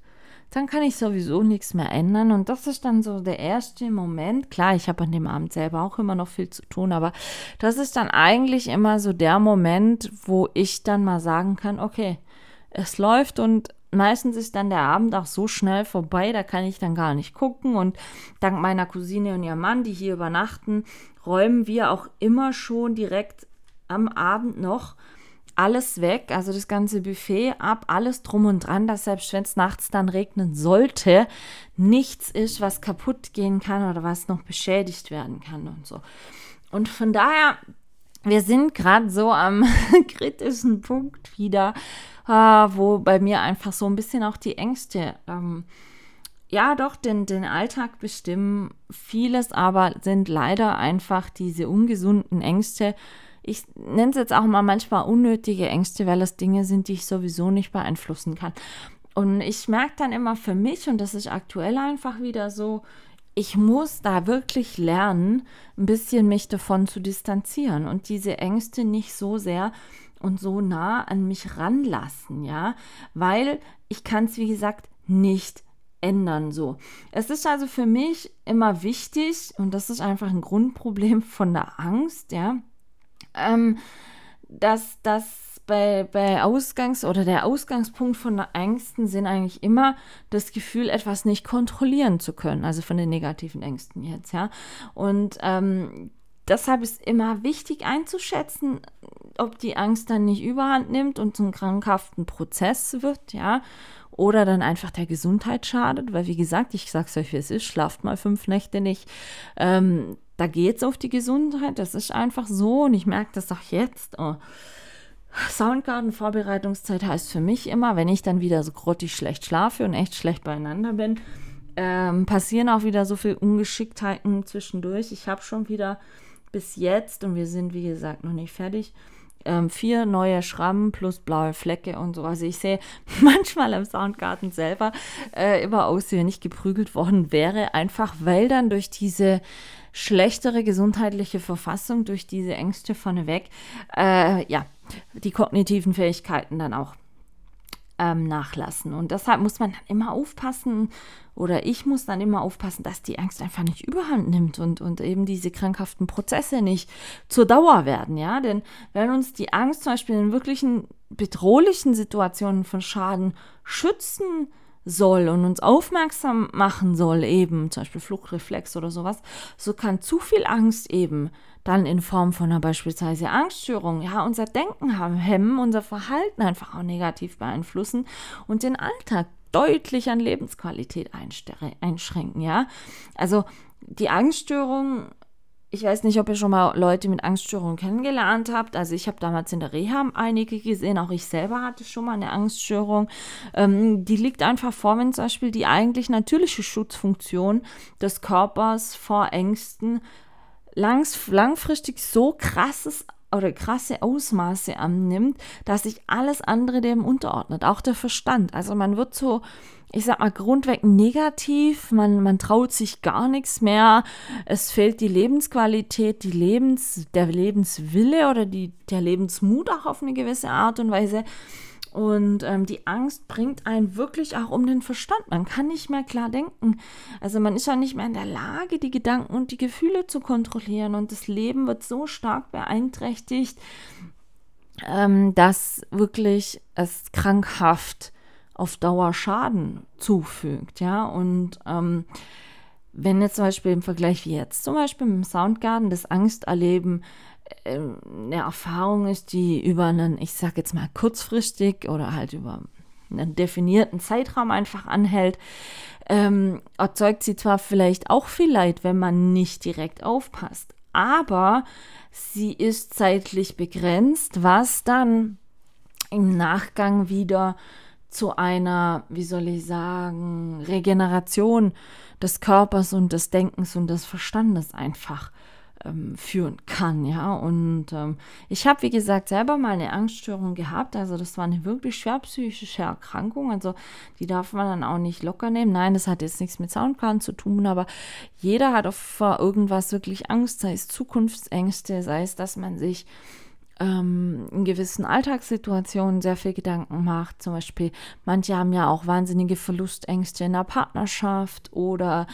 dann kann ich sowieso nichts mehr ändern. Und das ist dann so der erste Moment. Klar, ich habe an dem Abend selber auch immer noch viel zu tun, aber das ist dann eigentlich immer so der Moment, wo ich dann mal sagen kann, okay, es läuft und meistens ist dann der Abend auch so schnell vorbei, da kann ich dann gar nicht gucken. Und dank meiner Cousine und ihrem Mann, die hier übernachten, räumen wir auch immer schon direkt am Abend noch alles weg, also das ganze Buffet ab, alles drum und dran, dass selbst wenn es nachts dann regnen sollte, nichts ist, was kaputt gehen kann oder was noch beschädigt werden kann und so. Und von daher, wir sind gerade so am <laughs> kritischen Punkt wieder, äh, wo bei mir einfach so ein bisschen auch die Ängste, ähm, ja doch, den, den Alltag bestimmen. Vieles aber sind leider einfach diese ungesunden Ängste. Ich nenne es jetzt auch mal manchmal unnötige Ängste, weil es Dinge sind, die ich sowieso nicht beeinflussen kann. Und ich merke dann immer für mich, und das ist aktuell einfach wieder so, ich muss da wirklich lernen, ein bisschen mich davon zu distanzieren und diese Ängste nicht so sehr und so nah an mich ranlassen, ja, weil ich kann es, wie gesagt, nicht ändern so. Es ist also für mich immer wichtig, und das ist einfach ein Grundproblem <laughs> von der Angst, ja, ähm, dass das bei, bei Ausgangs- oder der Ausgangspunkt von Ängsten sind eigentlich immer das Gefühl, etwas nicht kontrollieren zu können, also von den negativen Ängsten jetzt, ja. Und ähm, deshalb ist immer wichtig einzuschätzen, ob die Angst dann nicht überhand nimmt und zum krankhaften Prozess wird, ja, oder dann einfach der Gesundheit schadet, weil wie gesagt, ich sag's euch, wie es ist, schlaft mal fünf Nächte nicht. Ähm, da geht's auf die Gesundheit, das ist einfach so und ich merke das auch jetzt. Oh. Soundgarden-Vorbereitungszeit heißt für mich immer, wenn ich dann wieder so grottig schlecht schlafe und echt schlecht beieinander bin, ähm, passieren auch wieder so viele Ungeschicktheiten zwischendurch. Ich habe schon wieder bis jetzt, und wir sind wie gesagt noch nicht fertig, ähm, vier neue Schrammen plus blaue Flecke und so. Also ich sehe <laughs> manchmal im Soundgarten selber äh, immer aus, wie wenn ich geprügelt worden wäre, einfach weil dann durch diese schlechtere gesundheitliche Verfassung, durch diese Ängste vorneweg, äh, ja, die kognitiven Fähigkeiten dann auch ähm, nachlassen. Und deshalb muss man dann immer aufpassen, oder ich muss dann immer aufpassen, dass die Angst einfach nicht überhand nimmt und, und eben diese krankhaften Prozesse nicht zur Dauer werden, ja. Denn wenn uns die Angst zum Beispiel in wirklichen bedrohlichen Situationen von Schaden schützen soll und uns aufmerksam machen soll, eben zum Beispiel Fluchtreflex oder sowas, so kann zu viel Angst eben dann in Form von einer beispielsweise Angststörung, ja, unser Denken haben, hemmen, unser Verhalten einfach auch negativ beeinflussen und den Alltag deutlich an Lebensqualität einschränken, ja. Also die Angststörung, ich weiß nicht, ob ihr schon mal Leute mit Angststörungen kennengelernt habt. Also ich habe damals in der Reha einige gesehen, auch ich selber hatte schon mal eine Angststörung. Ähm, die liegt einfach vor, wenn zum Beispiel die eigentlich natürliche Schutzfunktion des Körpers vor Ängsten langs langfristig so krasses oder krasse Ausmaße annimmt, dass sich alles andere dem unterordnet, auch der Verstand. Also man wird so, ich sag mal, grundweg negativ, man, man traut sich gar nichts mehr, es fehlt die Lebensqualität, die Lebens, der Lebenswille oder die, der Lebensmut auch auf eine gewisse Art und Weise. Und ähm, die Angst bringt einen wirklich auch um den Verstand. Man kann nicht mehr klar denken. Also man ist ja nicht mehr in der Lage, die Gedanken und die Gefühle zu kontrollieren. Und das Leben wird so stark beeinträchtigt, ähm, dass wirklich es krankhaft auf Dauer Schaden zufügt. Ja, und ähm, wenn jetzt zum Beispiel im Vergleich wie jetzt, zum Beispiel im Soundgarden, das Angsterleben eine Erfahrung ist, die über einen, ich sag jetzt mal kurzfristig oder halt über einen definierten Zeitraum einfach anhält, ähm, erzeugt sie zwar vielleicht auch viel Leid, wenn man nicht direkt aufpasst, aber sie ist zeitlich begrenzt, was dann im Nachgang wieder zu einer, wie soll ich sagen, Regeneration des Körpers und des Denkens und des Verstandes einfach ähm, führen kann, ja. Und ähm, ich habe, wie gesagt, selber mal eine Angststörung gehabt. Also das war eine wirklich schwer psychische Erkrankung. Also die darf man dann auch nicht locker nehmen. Nein, das hat jetzt nichts mit Soundkarten zu tun, aber jeder hat vor irgendwas wirklich Angst, sei es Zukunftsängste, sei es, dass man sich ähm, in gewissen Alltagssituationen sehr viel Gedanken macht. Zum Beispiel, manche haben ja auch wahnsinnige Verlustängste in der Partnerschaft oder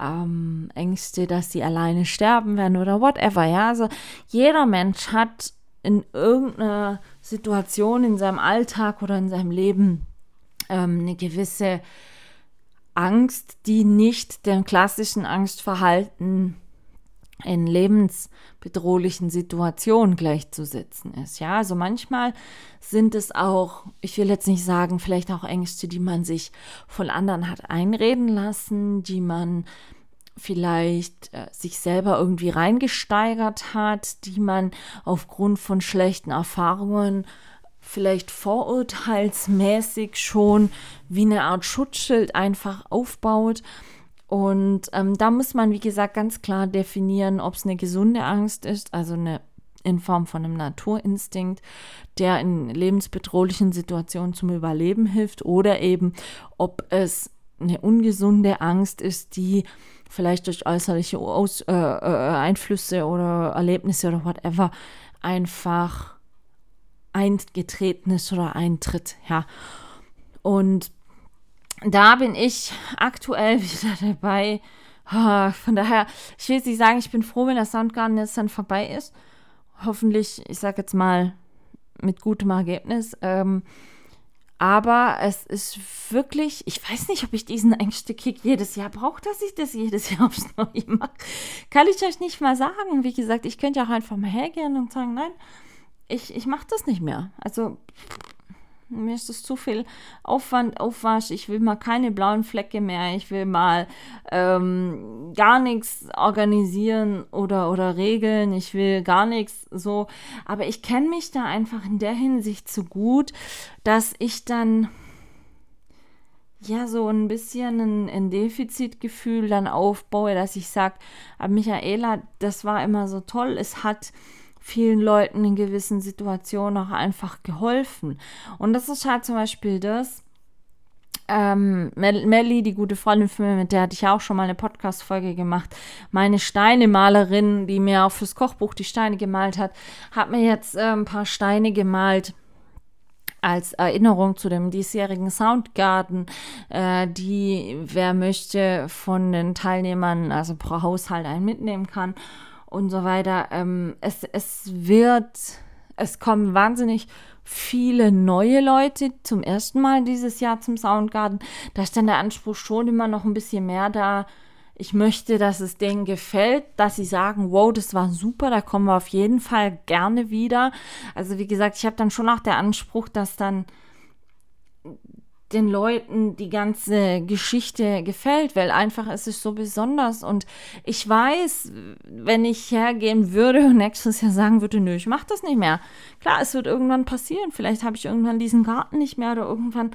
ähm, Ängste, dass sie alleine sterben werden oder whatever. Ja, also jeder Mensch hat in irgendeiner Situation in seinem Alltag oder in seinem Leben ähm, eine gewisse Angst, die nicht dem klassischen Angstverhalten in lebensbedrohlichen Situationen gleichzusetzen ist. Ja, also manchmal sind es auch, ich will jetzt nicht sagen, vielleicht auch Ängste, die man sich von anderen hat einreden lassen, die man vielleicht äh, sich selber irgendwie reingesteigert hat, die man aufgrund von schlechten Erfahrungen vielleicht vorurteilsmäßig schon wie eine Art Schutzschild einfach aufbaut. Und ähm, da muss man, wie gesagt, ganz klar definieren, ob es eine gesunde Angst ist, also eine in Form von einem Naturinstinkt, der in lebensbedrohlichen Situationen zum Überleben hilft, oder eben, ob es eine ungesunde Angst ist, die vielleicht durch äußerliche Aus, äh, äh, Einflüsse oder Erlebnisse oder whatever einfach eingetreten ist oder eintritt, ja. Und da bin ich aktuell <laughs> wieder dabei. Von daher, ich will jetzt nicht sagen, ich bin froh, wenn der Soundgarden jetzt dann vorbei ist. Hoffentlich, ich sage jetzt mal, mit gutem Ergebnis. Ähm, aber es ist wirklich, ich weiß nicht, ob ich diesen Ängste-Kick jedes Jahr brauche, dass ich das jedes Jahr aufs Neue mache. Kann ich euch nicht mal sagen. Wie gesagt, ich könnte ja auch einfach mal hergehen und sagen, nein, ich, ich mache das nicht mehr. Also mir ist das zu viel Aufwand, Aufwasch. Ich will mal keine blauen Flecke mehr. Ich will mal ähm, gar nichts organisieren oder, oder regeln. Ich will gar nichts so. Aber ich kenne mich da einfach in der Hinsicht zu gut, dass ich dann ja so ein bisschen ein, ein Defizitgefühl dann aufbaue, dass ich sage, Michaela, das war immer so toll. Es hat vielen Leuten in gewissen Situationen auch einfach geholfen. Und das ist halt zum Beispiel das. Ähm, Melly, die gute Freundin von mir, mit der hatte ich auch schon mal eine Podcast-Folge gemacht. Meine Steinemalerin, die mir auch fürs Kochbuch die Steine gemalt hat, hat mir jetzt äh, ein paar Steine gemalt als Erinnerung zu dem diesjährigen Soundgarden, äh, die wer möchte von den Teilnehmern, also pro Haushalt einen mitnehmen kann und so weiter. Ähm, es, es wird, es kommen wahnsinnig viele neue Leute zum ersten Mal dieses Jahr zum Soundgarden. Da ist dann der Anspruch schon immer noch ein bisschen mehr da. Ich möchte, dass es denen gefällt, dass sie sagen, wow, das war super, da kommen wir auf jeden Fall gerne wieder. Also wie gesagt, ich habe dann schon auch der Anspruch, dass dann den Leuten die ganze Geschichte gefällt, weil einfach es ist so besonders. Und ich weiß, wenn ich hergehen würde und nächstes Jahr sagen würde, nö, ich mache das nicht mehr. Klar, es wird irgendwann passieren. Vielleicht habe ich irgendwann diesen Garten nicht mehr oder irgendwann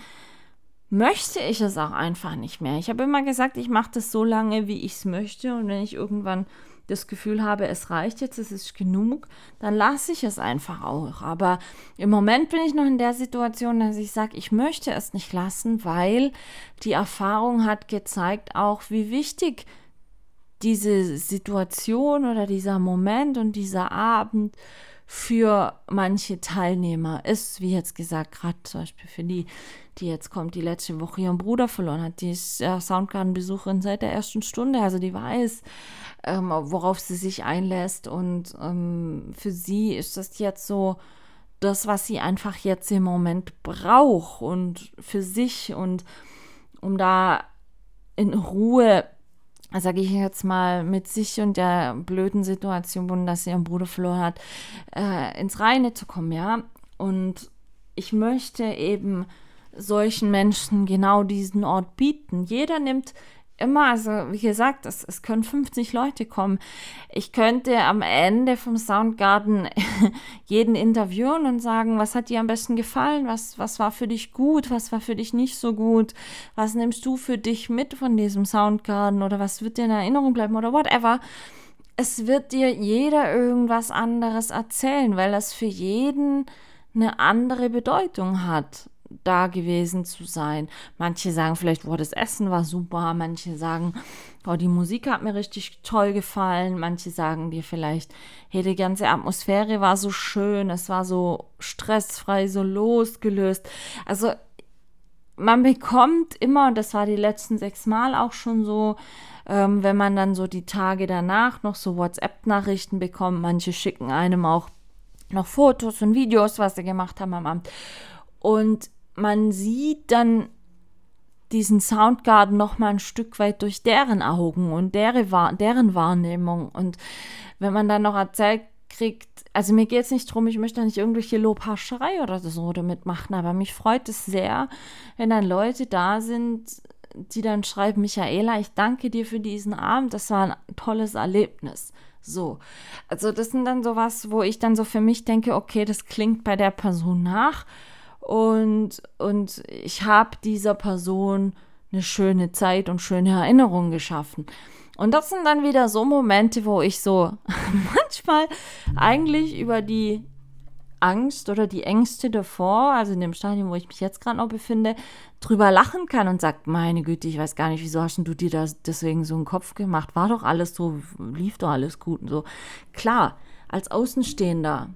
möchte ich es auch einfach nicht mehr. Ich habe immer gesagt, ich mache das so lange, wie ich es möchte. Und wenn ich irgendwann das Gefühl habe, es reicht jetzt, es ist genug, dann lasse ich es einfach auch. Aber im Moment bin ich noch in der Situation, dass ich sage, ich möchte es nicht lassen, weil die Erfahrung hat gezeigt auch, wie wichtig diese Situation oder dieser Moment und dieser Abend für manche Teilnehmer ist, wie jetzt gesagt, gerade zum Beispiel für die, die jetzt kommt, die letzte Woche ihren Bruder verloren hat. Die ist ja Soundgarden-Besucherin seit der ersten Stunde, also die weiß, ähm, worauf sie sich einlässt. Und ähm, für sie ist das jetzt so das, was sie einfach jetzt im Moment braucht und für sich und um da in Ruhe, sage ich jetzt mal, mit sich und der blöden Situation, dass sie ihren Bruder verloren hat, äh, ins Reine zu kommen, ja. Und ich möchte eben solchen Menschen genau diesen Ort bieten. Jeder nimmt immer, also wie gesagt, es, es können 50 Leute kommen. Ich könnte am Ende vom Soundgarden <laughs> jeden interviewen und sagen, was hat dir am besten gefallen, was, was war für dich gut, was war für dich nicht so gut, was nimmst du für dich mit von diesem Soundgarden oder was wird dir in Erinnerung bleiben oder whatever. es wird dir jeder irgendwas anderes erzählen, weil das für jeden eine andere Bedeutung hat, da gewesen zu sein. Manche sagen vielleicht, boah, das Essen war super, manche sagen, oh, die Musik hat mir richtig toll gefallen, manche sagen dir vielleicht, hey, die ganze Atmosphäre war so schön, es war so stressfrei, so losgelöst. Also man bekommt immer, und das war die letzten sechs Mal auch schon so, ähm, wenn man dann so die Tage danach noch so WhatsApp-Nachrichten bekommt. Manche schicken einem auch noch Fotos und Videos, was sie gemacht haben am Abend. Und man sieht dann diesen Soundgarden noch mal ein Stück weit durch deren Augen und deren, deren Wahrnehmung. Und wenn man dann noch erzählt kriegt, also mir geht es nicht darum, ich möchte nicht irgendwelche Lobhascherei oder so damit machen, aber mich freut es sehr, wenn dann Leute da sind, die dann schreiben, Michaela, ich danke dir für diesen Abend, das war ein tolles Erlebnis. So, also das sind dann sowas, wo ich dann so für mich denke, okay, das klingt bei der Person nach und, und ich habe dieser Person eine schöne Zeit und schöne Erinnerungen geschaffen. Und das sind dann wieder so Momente, wo ich so <laughs> manchmal eigentlich über die Angst oder die Ängste davor, also in dem Stadium, wo ich mich jetzt gerade noch befinde, drüber lachen kann und sagt, meine Güte, ich weiß gar nicht, wieso hast du dir das deswegen so einen Kopf gemacht? War doch alles so, lief doch alles gut und so. Klar, als Außenstehender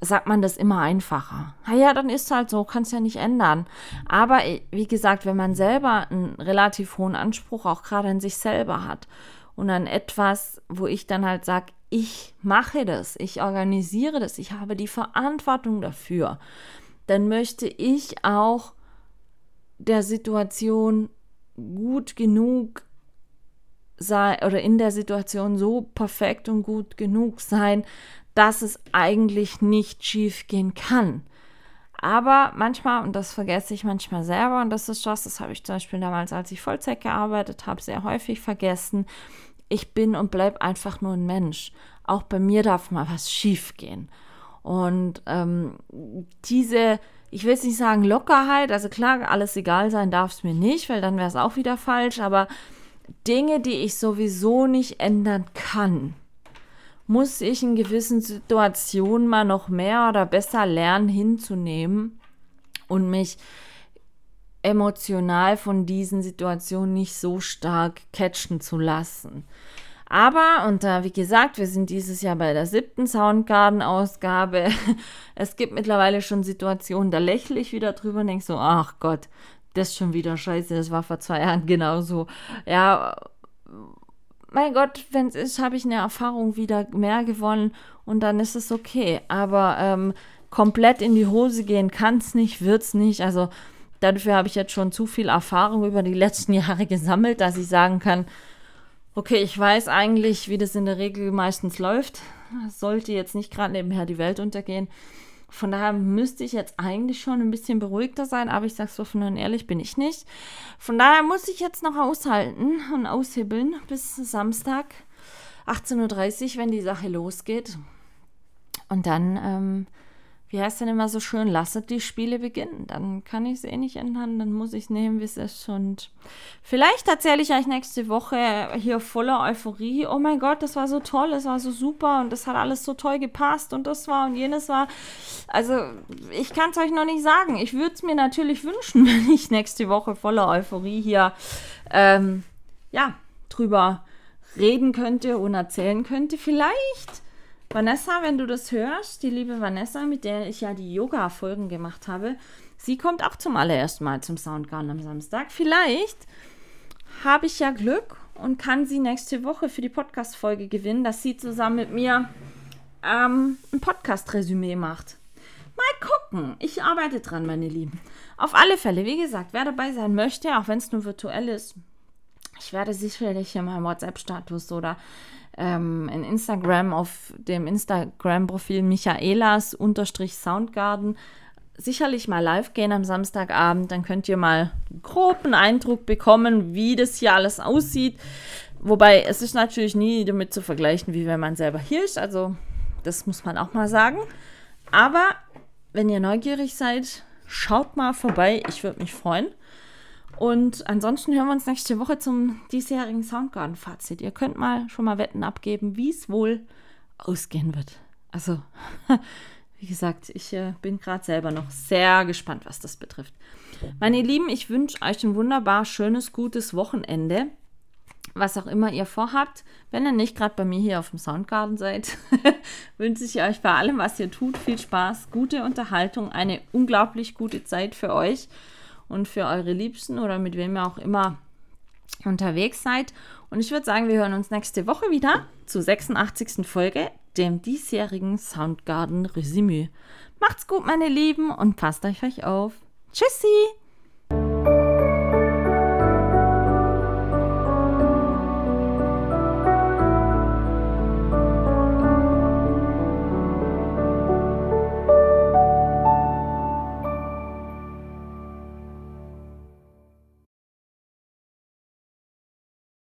sagt man das immer einfacher. Na ja, dann ist halt so, kann es ja nicht ändern. Aber wie gesagt, wenn man selber einen relativ hohen Anspruch auch gerade an sich selber hat und an etwas, wo ich dann halt sage, ich mache das, ich organisiere das, ich habe die Verantwortung dafür, dann möchte ich auch der Situation gut genug sein oder in der Situation so perfekt und gut genug sein, dass es eigentlich nicht schief gehen kann. Aber manchmal, und das vergesse ich manchmal selber, und das ist was, das habe ich zum Beispiel damals, als ich Vollzeit gearbeitet habe, sehr häufig vergessen, ich bin und bleibe einfach nur ein Mensch. Auch bei mir darf mal was schief gehen. Und ähm, diese, ich will jetzt nicht sagen Lockerheit, also klar, alles egal sein darf es mir nicht, weil dann wäre es auch wieder falsch, aber Dinge, die ich sowieso nicht ändern kann, muss ich in gewissen Situationen mal noch mehr oder besser lernen hinzunehmen und mich emotional von diesen Situationen nicht so stark catchen zu lassen. Aber, und da, wie gesagt, wir sind dieses Jahr bei der siebten Soundgarden-Ausgabe. <laughs> Es gibt mittlerweile schon Situationen, da lächle ich wieder drüber und denke so, ach Gott, das ist schon wieder scheiße, das war vor zwei Jahren genauso. Ja, mein Gott, wenn es ist, habe ich eine Erfahrung wieder mehr gewonnen und dann ist es okay. Aber ähm, komplett in die Hose gehen kann es nicht, wird es nicht. Also Dafür habe ich jetzt schon zu viel Erfahrung über die letzten <laughs> Jahre gesammelt, dass ich sagen kann, okay, ich weiß eigentlich, wie das in der Regel meistens läuft. sollte jetzt nicht gerade nebenher die Welt untergehen. Von daher müsste ich jetzt eigentlich schon ein bisschen beruhigter sein, aber ich sage so offen und ehrlich, bin ich nicht. Von daher muss ich jetzt noch aushalten und aushebeln bis Samstag 18.30 Uhr, wenn die Sache losgeht. Und dann ähm, wie heißt denn immer so schön, lasset die Spiele beginnen. Dann kann ich es eh nicht ändern, dann muss ich es nehmen, wie es ist. Und vielleicht erzähle ich euch nächste Woche hier voller Euphorie. Oh mein Gott, das war so toll, das war so super und das hat alles so toll gepasst und das war und jenes war. Also, ich kann es euch noch nicht sagen. Ich würde es mir natürlich wünschen, <laughs> wenn ich nächste Woche voller Euphorie hier, ähm, ja, drüber reden könnte und erzählen könnte. Vielleicht Vanessa, wenn du das hörst, die liebe Vanessa, mit der ich ja die Yoga-Folgen gemacht habe, sie kommt auch zum allerersten Mal zum Soundgarden am Samstag. Vielleicht habe ich ja Glück und kann sie nächste Woche für die Podcast-Folge gewinnen, dass sie zusammen mit mir ähm, ein Podcast-Resümee macht. Mal gucken. Ich arbeite dran, meine Lieben. Auf alle Fälle, wie gesagt, wer dabei sein möchte, auch wenn es nur virtuell ist, ich werde sicherlich in meinem WhatsApp-Status oder ähm, in Instagram auf dem Instagram-Profil Michaelas-Soundgarden sicherlich mal live gehen am Samstagabend. Dann könnt ihr mal groben Eindruck bekommen, wie das hier alles aussieht. Wobei es ist natürlich nie damit zu vergleichen, wie wenn man selber hier ist. Also das muss man auch mal sagen. Aber wenn ihr neugierig seid, schaut mal vorbei. Ich würde mich freuen. Und ansonsten hören wir uns nächste Woche zum diesjährigen Soundgarden-Fazit. Ihr könnt mal schon mal Wetten abgeben, wie es wohl ausgehen wird. Also, <laughs> wie gesagt, ich äh, bin gerade selber noch sehr gespannt, was das betrifft. Meine Lieben, ich wünsche euch ein wunderbar schönes, gutes Wochenende. Was auch immer ihr vorhabt. Wenn ihr nicht gerade bei mir hier auf dem Soundgarden seid, <laughs> wünsche ich euch bei allem, was ihr tut, viel Spaß, gute Unterhaltung, eine unglaublich gute Zeit für euch und für eure Liebsten oder mit wem ihr auch immer unterwegs seid. Und ich würde sagen, wir hören uns nächste Woche wieder zur 86. Folge, dem diesjährigen Soundgarden Resümee. Macht's gut, meine Lieben, und passt euch auf. Tschüssi!